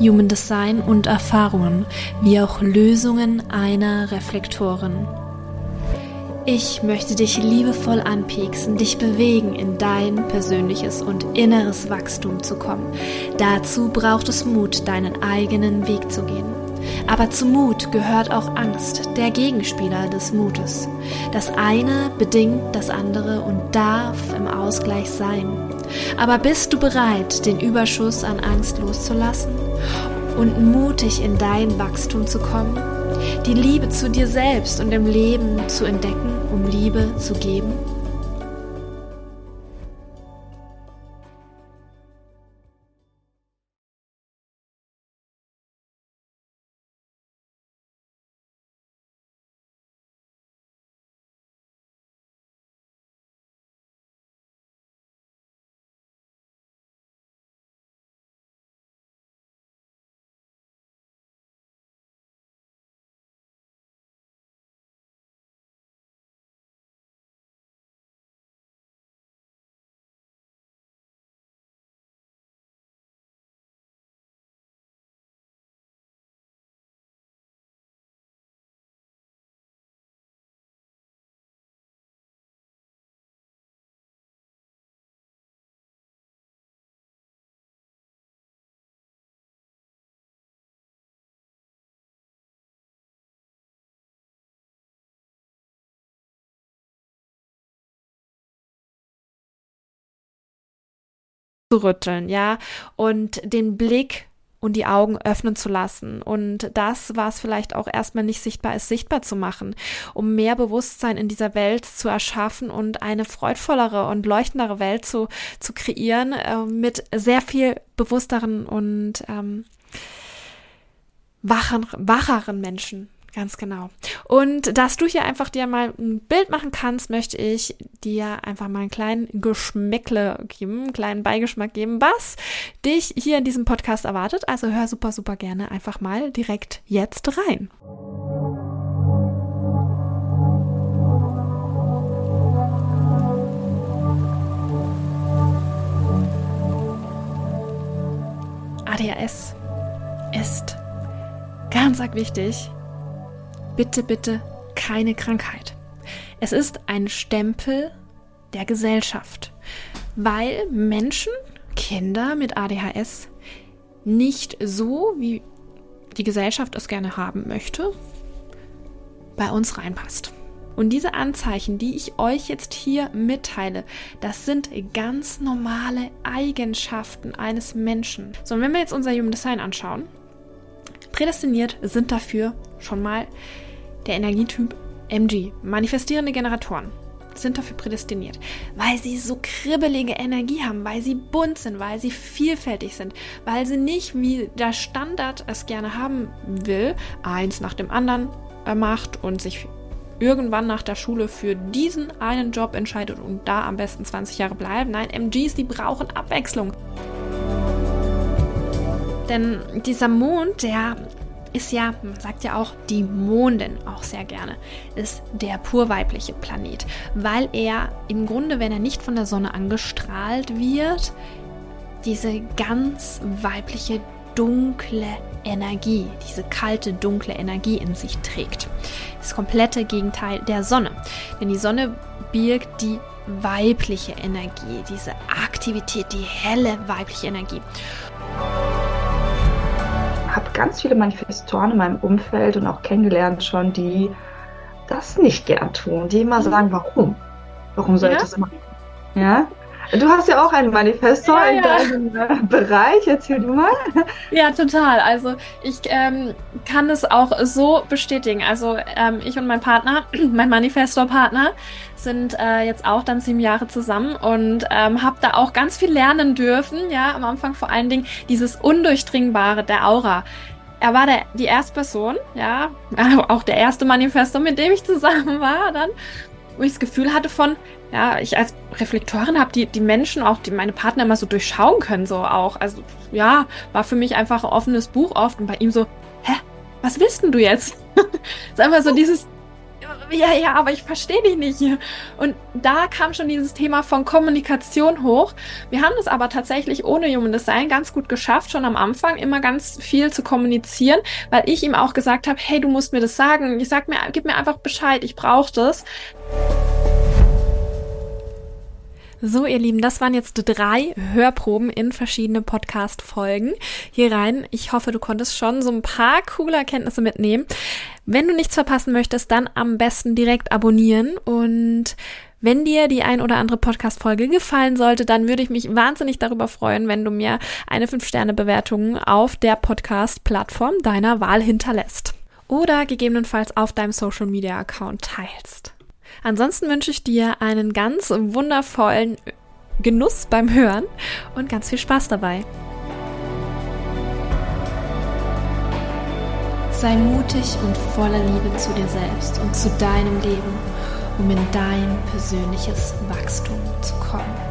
Human Design und Erfahrungen, wie auch Lösungen einer Reflektorin. Ich möchte dich liebevoll anpieksen, dich bewegen, in dein persönliches und inneres Wachstum zu kommen. Dazu braucht es Mut, deinen eigenen Weg zu gehen. Aber zu Mut gehört auch Angst, der Gegenspieler des Mutes. Das eine bedingt das andere und darf im Ausgleich sein. Aber bist du bereit, den Überschuss an Angst loszulassen und mutig in dein Wachstum zu kommen? Die Liebe zu dir selbst und im Leben zu entdecken, um Liebe zu geben? Zu rütteln, ja, und den Blick und die Augen öffnen zu lassen und das, was vielleicht auch erstmal nicht sichtbar ist, sichtbar zu machen, um mehr Bewusstsein in dieser Welt zu erschaffen und eine freudvollere und leuchtendere Welt zu, zu kreieren äh, mit sehr viel bewussteren und ähm, wachen, wacheren Menschen. Ganz genau. Und dass du hier einfach dir mal ein Bild machen kannst, möchte ich dir einfach mal einen kleinen Geschmäckle geben, einen kleinen Beigeschmack geben, was dich hier in diesem Podcast erwartet. Also hör super, super gerne einfach mal direkt jetzt rein. ADHS ist ganz arg wichtig bitte, bitte keine Krankheit. Es ist ein Stempel der Gesellschaft, weil Menschen, Kinder mit ADHS nicht so, wie die Gesellschaft es gerne haben möchte, bei uns reinpasst. Und diese Anzeichen, die ich euch jetzt hier mitteile, das sind ganz normale Eigenschaften eines Menschen. So, und wenn wir jetzt unser Human Design anschauen, prädestiniert sind dafür schon mal der Energietyp MG, manifestierende Generatoren, sind dafür prädestiniert, weil sie so kribbelige Energie haben, weil sie bunt sind, weil sie vielfältig sind, weil sie nicht, wie der Standard es gerne haben will, eins nach dem anderen macht und sich irgendwann nach der Schule für diesen einen Job entscheidet und da am besten 20 Jahre bleiben. Nein, MGs, die brauchen Abwechslung. Denn dieser Mond, der ist ja, man sagt ja auch, die Mondin auch sehr gerne, ist der pur weibliche Planet, weil er im Grunde, wenn er nicht von der Sonne angestrahlt wird, diese ganz weibliche, dunkle Energie, diese kalte, dunkle Energie in sich trägt. Das komplette Gegenteil der Sonne. Denn die Sonne birgt die weibliche Energie, diese Aktivität, die helle weibliche Energie ganz viele Manifestoren in meinem Umfeld und auch kennengelernt schon, die das nicht gern tun, die immer sagen, warum? Warum soll ja? ich das machen? Ja? Du hast ja auch einen Manifestor ja, in deinem äh, Bereich. Erzähl du mal. Ja, total. Also ich ähm, kann es auch so bestätigen. Also ähm, ich und mein Partner, mein Manifestor-Partner, sind äh, jetzt auch dann sieben Jahre zusammen und ähm, habe da auch ganz viel lernen dürfen. Ja, am Anfang vor allen Dingen dieses Undurchdringbare der Aura. Er war der, die erste Person, ja, auch der erste Manifestor, mit dem ich zusammen war dann, wo ich das Gefühl hatte von, ja, ich als Reflektorin habe die, die Menschen, auch die meine Partner immer so durchschauen können, so auch. Also ja, war für mich einfach ein offenes Buch oft und bei ihm so, hä, was willst denn du jetzt? ist einfach so dieses, ja, ja, aber ich verstehe dich nicht. Und da kam schon dieses Thema von Kommunikation hoch. Wir haben es aber tatsächlich ohne Human Design ganz gut geschafft, schon am Anfang immer ganz viel zu kommunizieren, weil ich ihm auch gesagt habe, hey, du musst mir das sagen. Ich sag mir, gib mir einfach Bescheid, ich brauche das. So, ihr Lieben, das waren jetzt drei Hörproben in verschiedene Podcast-Folgen hier rein. Ich hoffe, du konntest schon so ein paar coole Erkenntnisse mitnehmen. Wenn du nichts verpassen möchtest, dann am besten direkt abonnieren und wenn dir die ein oder andere Podcast-Folge gefallen sollte, dann würde ich mich wahnsinnig darüber freuen, wenn du mir eine 5-Sterne-Bewertung auf der Podcast-Plattform deiner Wahl hinterlässt. Oder gegebenenfalls auf deinem Social-Media-Account teilst. Ansonsten wünsche ich dir einen ganz wundervollen Genuss beim Hören und ganz viel Spaß dabei. Sei mutig und voller Liebe zu dir selbst und zu deinem Leben, um in dein persönliches Wachstum zu kommen.